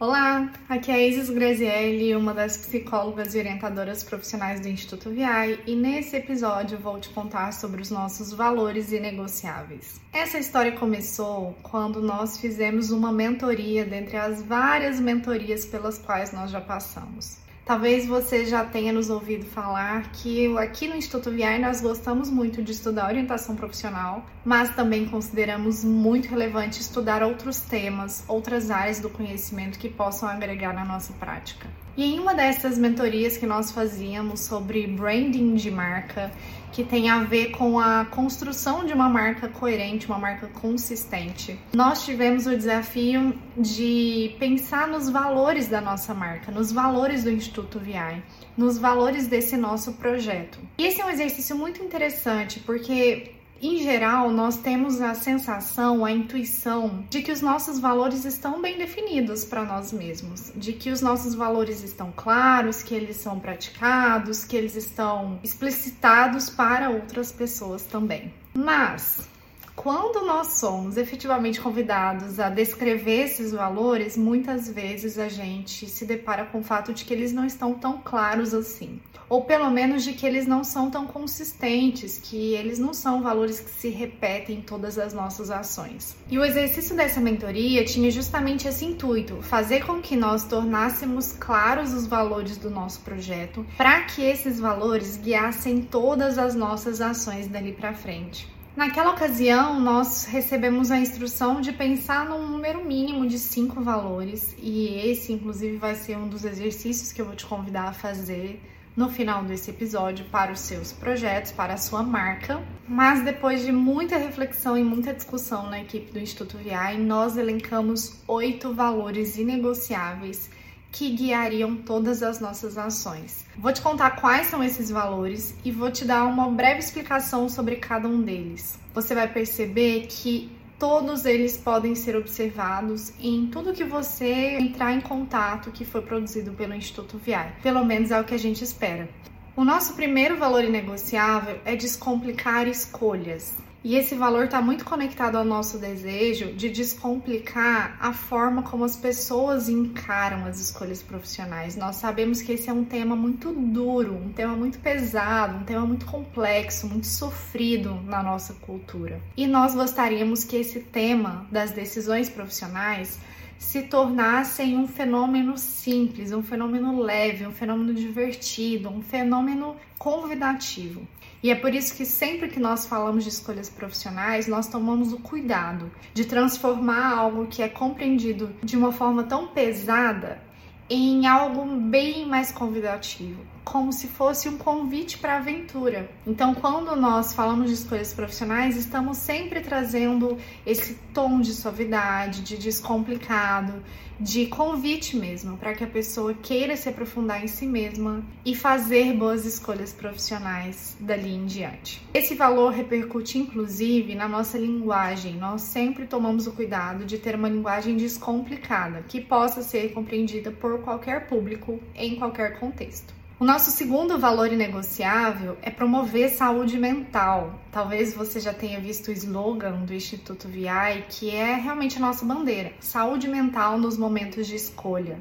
Olá, aqui é a Isis Grazielli, uma das psicólogas e orientadoras profissionais do Instituto VI, e nesse episódio vou te contar sobre os nossos valores inegociáveis. Essa história começou quando nós fizemos uma mentoria dentre as várias mentorias pelas quais nós já passamos. Talvez você já tenha nos ouvido falar que aqui no Instituto VI nós gostamos muito de estudar orientação profissional, mas também consideramos muito relevante estudar outros temas, outras áreas do conhecimento que possam agregar na nossa prática. E em uma dessas mentorias que nós fazíamos sobre branding de marca, que tem a ver com a construção de uma marca coerente, uma marca consistente, nós tivemos o desafio de pensar nos valores da nossa marca, nos valores do Instituto VI, nos valores desse nosso projeto. E esse é um exercício muito interessante porque em geral, nós temos a sensação, a intuição de que os nossos valores estão bem definidos para nós mesmos, de que os nossos valores estão claros, que eles são praticados, que eles estão explicitados para outras pessoas também. Mas quando nós somos efetivamente convidados a descrever esses valores, muitas vezes a gente se depara com o fato de que eles não estão tão claros assim, ou pelo menos de que eles não são tão consistentes, que eles não são valores que se repetem em todas as nossas ações. E o exercício dessa mentoria tinha justamente esse intuito, fazer com que nós tornássemos claros os valores do nosso projeto, para que esses valores guiassem todas as nossas ações dali para frente. Naquela ocasião, nós recebemos a instrução de pensar num número mínimo de cinco valores, e esse, inclusive, vai ser um dos exercícios que eu vou te convidar a fazer no final desse episódio para os seus projetos, para a sua marca. Mas depois de muita reflexão e muita discussão na equipe do Instituto VI, nós elencamos oito valores inegociáveis que guiariam todas as nossas ações. Vou te contar quais são esses valores e vou te dar uma breve explicação sobre cada um deles. Você vai perceber que todos eles podem ser observados em tudo que você entrar em contato que foi produzido pelo Instituto VI. Pelo menos é o que a gente espera. O nosso primeiro valor inegociável é descomplicar escolhas. E esse valor está muito conectado ao nosso desejo de descomplicar a forma como as pessoas encaram as escolhas profissionais. Nós sabemos que esse é um tema muito duro, um tema muito pesado, um tema muito complexo, muito sofrido na nossa cultura. E nós gostaríamos que esse tema das decisões profissionais se tornassem um fenômeno simples, um fenômeno leve, um fenômeno divertido, um fenômeno convidativo. E é por isso que sempre que nós falamos de escolhas profissionais, nós tomamos o cuidado de transformar algo que é compreendido de uma forma tão pesada em algo bem mais convidativo, como se fosse um convite para aventura. Então, quando nós falamos de escolhas profissionais, estamos sempre trazendo esse tom de suavidade, de descomplicado, de convite mesmo, para que a pessoa queira se aprofundar em si mesma e fazer boas escolhas profissionais dali em diante. Esse valor repercute inclusive na nossa linguagem. Nós sempre tomamos o cuidado de ter uma linguagem descomplicada, que possa ser compreendida por qualquer público em qualquer contexto. O nosso segundo valor inegociável é promover saúde mental. Talvez você já tenha visto o slogan do Instituto VI, que é realmente a nossa bandeira: saúde mental nos momentos de escolha.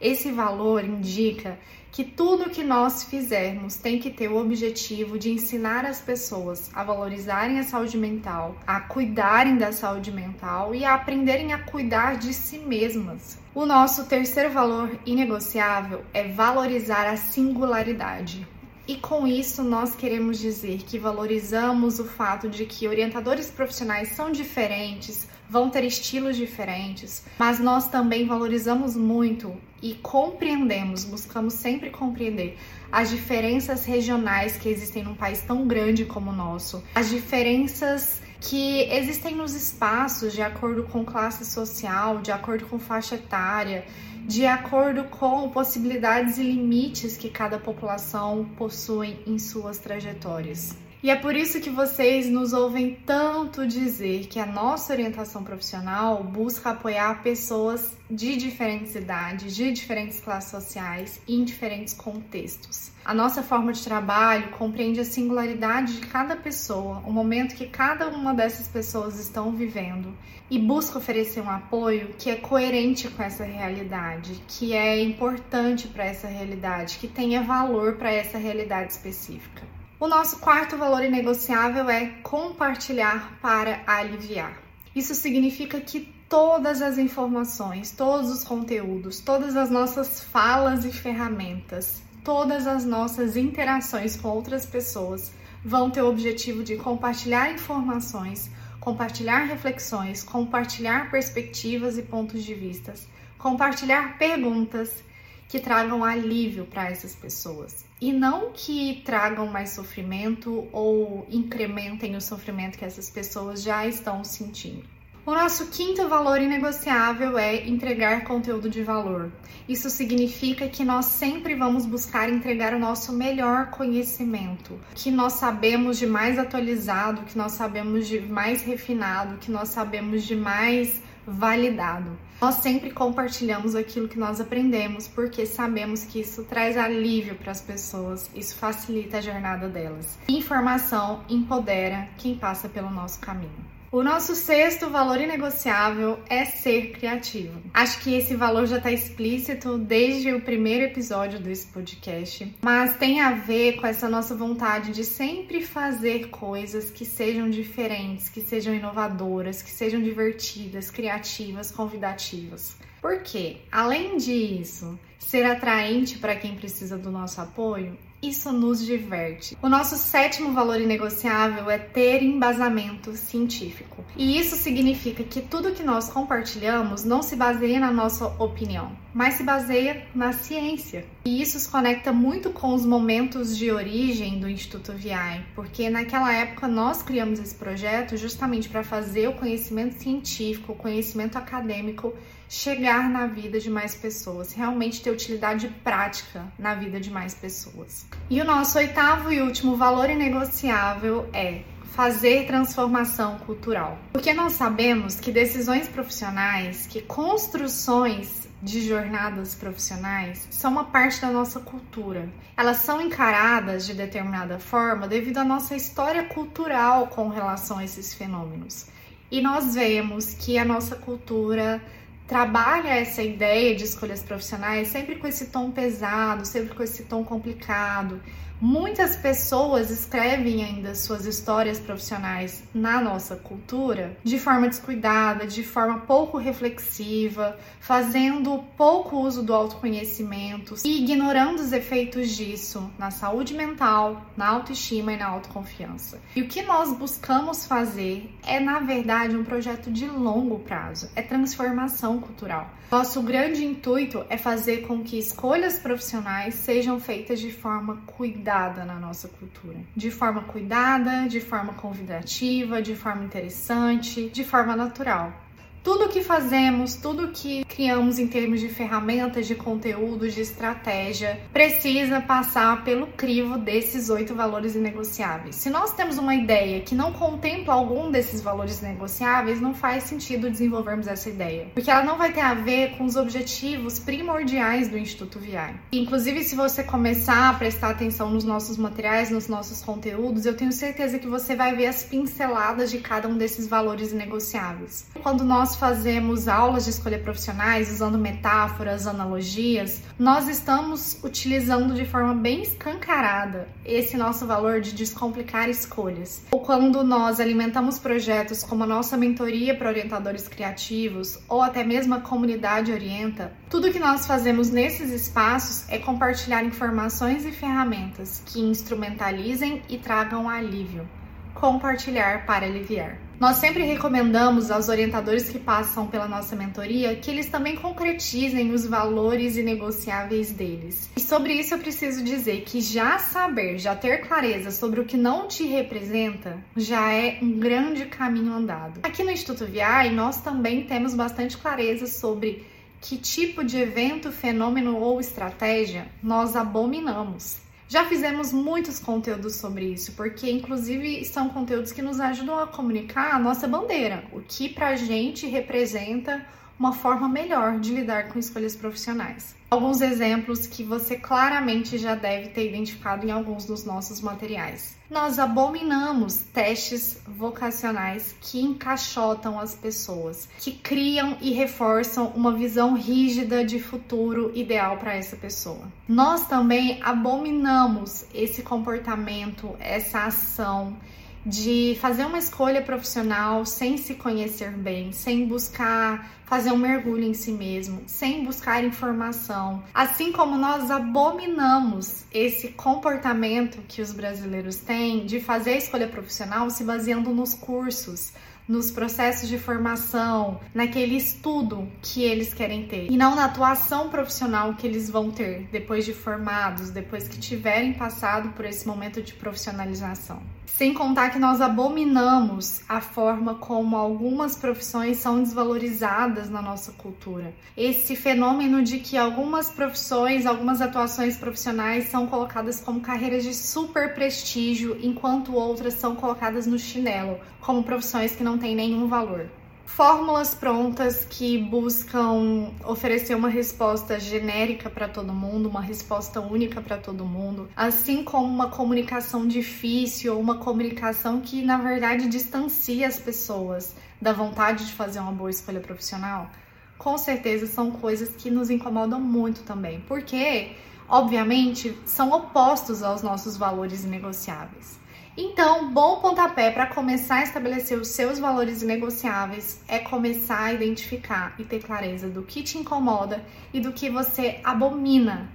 Esse valor indica que tudo que nós fizermos tem que ter o objetivo de ensinar as pessoas a valorizarem a saúde mental, a cuidarem da saúde mental e a aprenderem a cuidar de si mesmas. O nosso terceiro valor inegociável é valorizar a singularidade. E com isso nós queremos dizer que valorizamos o fato de que orientadores profissionais são diferentes, vão ter estilos diferentes, mas nós também valorizamos muito e compreendemos, buscamos sempre compreender as diferenças regionais que existem num país tão grande como o nosso, as diferenças que existem nos espaços de acordo com classe social, de acordo com faixa etária, de acordo com possibilidades e limites que cada população possui em suas trajetórias. E é por isso que vocês nos ouvem tanto dizer que a nossa orientação profissional busca apoiar pessoas de diferentes idades, de diferentes classes sociais em diferentes contextos. A nossa forma de trabalho compreende a singularidade de cada pessoa, o momento que cada uma dessas pessoas estão vivendo e busca oferecer um apoio que é coerente com essa realidade, que é importante para essa realidade, que tenha valor para essa realidade específica. O nosso quarto valor inegociável é compartilhar para aliviar. Isso significa que todas as informações, todos os conteúdos, todas as nossas falas e ferramentas, todas as nossas interações com outras pessoas vão ter o objetivo de compartilhar informações, compartilhar reflexões, compartilhar perspectivas e pontos de vistas, compartilhar perguntas que tragam alívio para essas pessoas e não que tragam mais sofrimento ou incrementem o sofrimento que essas pessoas já estão sentindo. O nosso quinto valor inegociável é entregar conteúdo de valor. Isso significa que nós sempre vamos buscar entregar o nosso melhor conhecimento, que nós sabemos de mais atualizado, que nós sabemos de mais refinado, que nós sabemos de mais validado. Nós sempre compartilhamos aquilo que nós aprendemos porque sabemos que isso traz alívio para as pessoas, isso facilita a jornada delas. Informação empodera quem passa pelo nosso caminho. O nosso sexto valor inegociável é ser criativo. Acho que esse valor já está explícito desde o primeiro episódio desse podcast, mas tem a ver com essa nossa vontade de sempre fazer coisas que sejam diferentes, que sejam inovadoras, que sejam divertidas, criativas, convidativas. Por quê? Além disso, ser atraente para quem precisa do nosso apoio, isso nos diverte. O nosso sétimo valor inegociável é ter embasamento científico. E isso significa que tudo que nós compartilhamos não se baseia na nossa opinião, mas se baseia na ciência. E isso se conecta muito com os momentos de origem do Instituto VI, porque naquela época nós criamos esse projeto justamente para fazer o conhecimento científico, o conhecimento acadêmico chegar na vida de mais pessoas, realmente ter utilidade prática na vida de mais pessoas. E o nosso oitavo e último valor inegociável é fazer transformação cultural. Porque nós sabemos que decisões profissionais, que construções de jornadas profissionais são uma parte da nossa cultura. Elas são encaradas de determinada forma devido à nossa história cultural com relação a esses fenômenos. E nós vemos que a nossa cultura trabalha essa ideia de escolhas profissionais sempre com esse tom pesado, sempre com esse tom complicado. Muitas pessoas escrevem ainda suas histórias profissionais na nossa cultura de forma descuidada, de forma pouco reflexiva, fazendo pouco uso do autoconhecimento e ignorando os efeitos disso na saúde mental, na autoestima e na autoconfiança. E o que nós buscamos fazer é, na verdade, um projeto de longo prazo, é transformação cultural. Nosso grande intuito é fazer com que escolhas profissionais sejam feitas de forma cuidada na nossa cultura. De forma cuidada, de forma convidativa, de forma interessante, de forma natural. Tudo que fazemos, tudo que criamos em termos de ferramentas, de conteúdo, de estratégia, precisa passar pelo crivo desses oito valores inegociáveis. Se nós temos uma ideia que não contempla algum desses valores negociáveis, não faz sentido desenvolvermos essa ideia, porque ela não vai ter a ver com os objetivos primordiais do Instituto VI. Inclusive, se você começar a prestar atenção nos nossos materiais, nos nossos conteúdos, eu tenho certeza que você vai ver as pinceladas de cada um desses valores negociáveis. Quando nós fazemos aulas de escolha profissionais usando metáforas, analogias, nós estamos utilizando de forma bem escancarada esse nosso valor de descomplicar escolhas. Ou quando nós alimentamos projetos como a nossa mentoria para orientadores criativos ou até mesmo a comunidade orienta, tudo que nós fazemos nesses espaços é compartilhar informações e ferramentas que instrumentalizem e tragam alívio. Compartilhar para aliviar. Nós sempre recomendamos aos orientadores que passam pela nossa mentoria que eles também concretizem os valores inegociáveis deles. E sobre isso eu preciso dizer que já saber, já ter clareza sobre o que não te representa, já é um grande caminho andado. Aqui no Instituto VI, nós também temos bastante clareza sobre que tipo de evento, fenômeno ou estratégia nós abominamos. Já fizemos muitos conteúdos sobre isso, porque inclusive são conteúdos que nos ajudam a comunicar a nossa bandeira, o que pra gente representa uma forma melhor de lidar com escolhas profissionais. Alguns exemplos que você claramente já deve ter identificado em alguns dos nossos materiais. Nós abominamos testes vocacionais que encaixotam as pessoas, que criam e reforçam uma visão rígida de futuro ideal para essa pessoa. Nós também abominamos esse comportamento, essa ação de fazer uma escolha profissional sem se conhecer bem, sem buscar fazer um mergulho em si mesmo, sem buscar informação. Assim como nós abominamos esse comportamento que os brasileiros têm de fazer a escolha profissional se baseando nos cursos, nos processos de formação, naquele estudo que eles querem ter e não na atuação profissional que eles vão ter depois de formados, depois que tiverem passado por esse momento de profissionalização. Sem contar que nós abominamos a forma como algumas profissões são desvalorizadas na nossa cultura. Esse fenômeno de que algumas profissões, algumas atuações profissionais são colocadas como carreiras de super prestígio, enquanto outras são colocadas no chinelo, como profissões que não têm nenhum valor fórmulas prontas que buscam oferecer uma resposta genérica para todo mundo, uma resposta única para todo mundo, assim como uma comunicação difícil, uma comunicação que na verdade distancia as pessoas da vontade de fazer uma boa escolha profissional. Com certeza são coisas que nos incomodam muito também, porque obviamente são opostos aos nossos valores negociáveis. Então, bom pontapé para começar a estabelecer os seus valores negociáveis é começar a identificar e ter clareza do que te incomoda e do que você abomina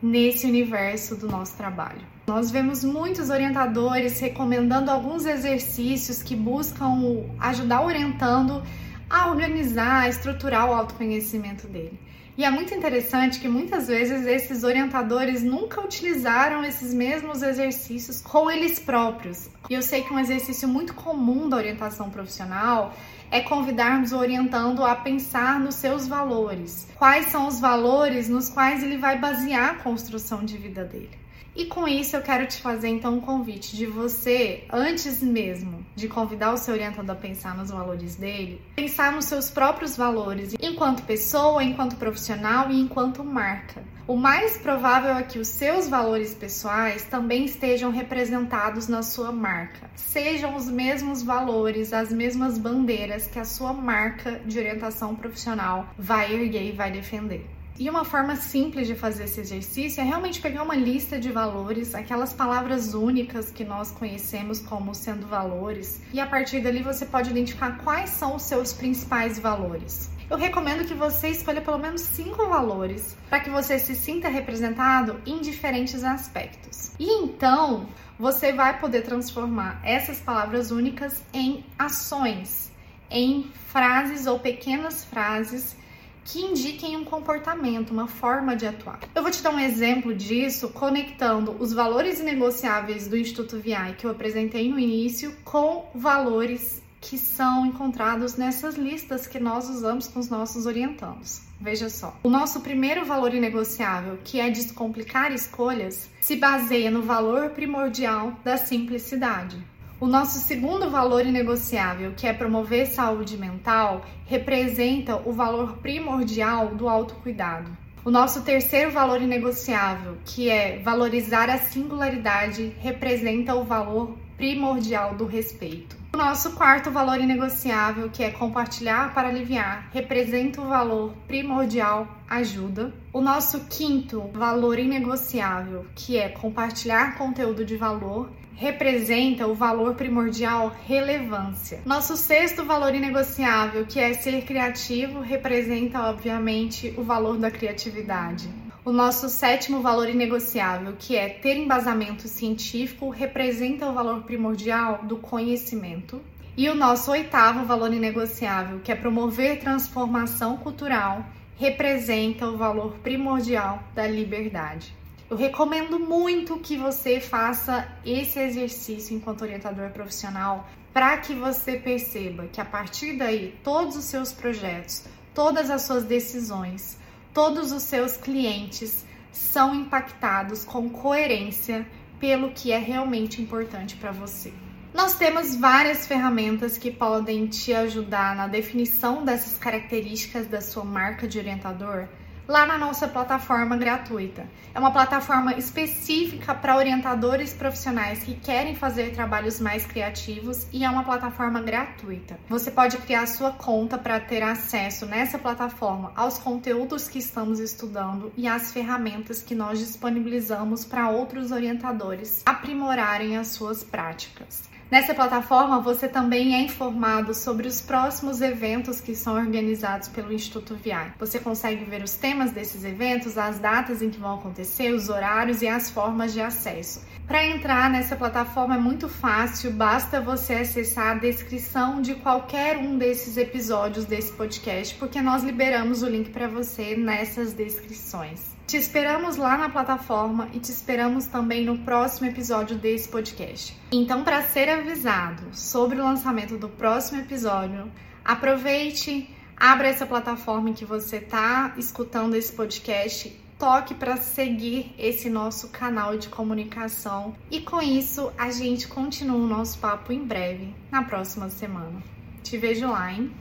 nesse universo do nosso trabalho. Nós vemos muitos orientadores recomendando alguns exercícios que buscam ajudar orientando a organizar, a estruturar o autoconhecimento dele. E é muito interessante que muitas vezes esses orientadores nunca utilizaram esses mesmos exercícios com eles próprios. E eu sei que um exercício muito comum da orientação profissional é convidarmos o orientando a pensar nos seus valores. Quais são os valores nos quais ele vai basear a construção de vida dele? E com isso eu quero te fazer então um convite de você, antes mesmo de convidar o seu orientador a pensar nos valores dele, pensar nos seus próprios valores, enquanto pessoa, enquanto profissional e enquanto marca. O mais provável é que os seus valores pessoais também estejam representados na sua marca. Sejam os mesmos valores, as mesmas bandeiras que a sua marca de orientação profissional vai erguer e vai defender. E uma forma simples de fazer esse exercício é realmente pegar uma lista de valores, aquelas palavras únicas que nós conhecemos como sendo valores, e a partir dali você pode identificar quais são os seus principais valores. Eu recomendo que você escolha pelo menos cinco valores para que você se sinta representado em diferentes aspectos. E então você vai poder transformar essas palavras únicas em ações, em frases ou pequenas frases que indiquem um comportamento, uma forma de atuar. Eu vou te dar um exemplo disso conectando os valores negociáveis do Instituto VI que eu apresentei no início com valores que são encontrados nessas listas que nós usamos com os nossos orientandos. Veja só, o nosso primeiro valor inegociável, que é descomplicar escolhas, se baseia no valor primordial da simplicidade. O nosso segundo valor inegociável, que é promover saúde mental, representa o valor primordial do autocuidado. O nosso terceiro valor inegociável, que é valorizar a singularidade, representa o valor primordial do respeito. O nosso quarto valor inegociável, que é compartilhar para aliviar, representa o valor primordial ajuda. O nosso quinto valor inegociável, que é compartilhar conteúdo de valor, representa o valor primordial relevância. Nosso sexto valor inegociável, que é ser criativo, representa obviamente o valor da criatividade. O nosso sétimo valor inegociável, que é ter embasamento científico, representa o valor primordial do conhecimento. E o nosso oitavo valor inegociável, que é promover transformação cultural, representa o valor primordial da liberdade. Eu recomendo muito que você faça esse exercício enquanto orientador profissional para que você perceba que a partir daí todos os seus projetos, todas as suas decisões, todos os seus clientes são impactados com coerência pelo que é realmente importante para você. Nós temos várias ferramentas que podem te ajudar na definição dessas características da sua marca de orientador lá na nossa plataforma gratuita. É uma plataforma específica para orientadores profissionais que querem fazer trabalhos mais criativos e é uma plataforma gratuita. Você pode criar sua conta para ter acesso nessa plataforma aos conteúdos que estamos estudando e às ferramentas que nós disponibilizamos para outros orientadores aprimorarem as suas práticas. Nessa plataforma você também é informado sobre os próximos eventos que são organizados pelo Instituto VI. Você consegue ver os temas desses eventos, as datas em que vão acontecer, os horários e as formas de acesso. Para entrar nessa plataforma é muito fácil, basta você acessar a descrição de qualquer um desses episódios desse podcast, porque nós liberamos o link para você nessas descrições. Te esperamos lá na plataforma e te esperamos também no próximo episódio desse podcast. Então, para ser avisado sobre o lançamento do próximo episódio, aproveite, abra essa plataforma em que você está escutando esse podcast, toque para seguir esse nosso canal de comunicação e com isso a gente continua o nosso papo em breve, na próxima semana. Te vejo lá, hein?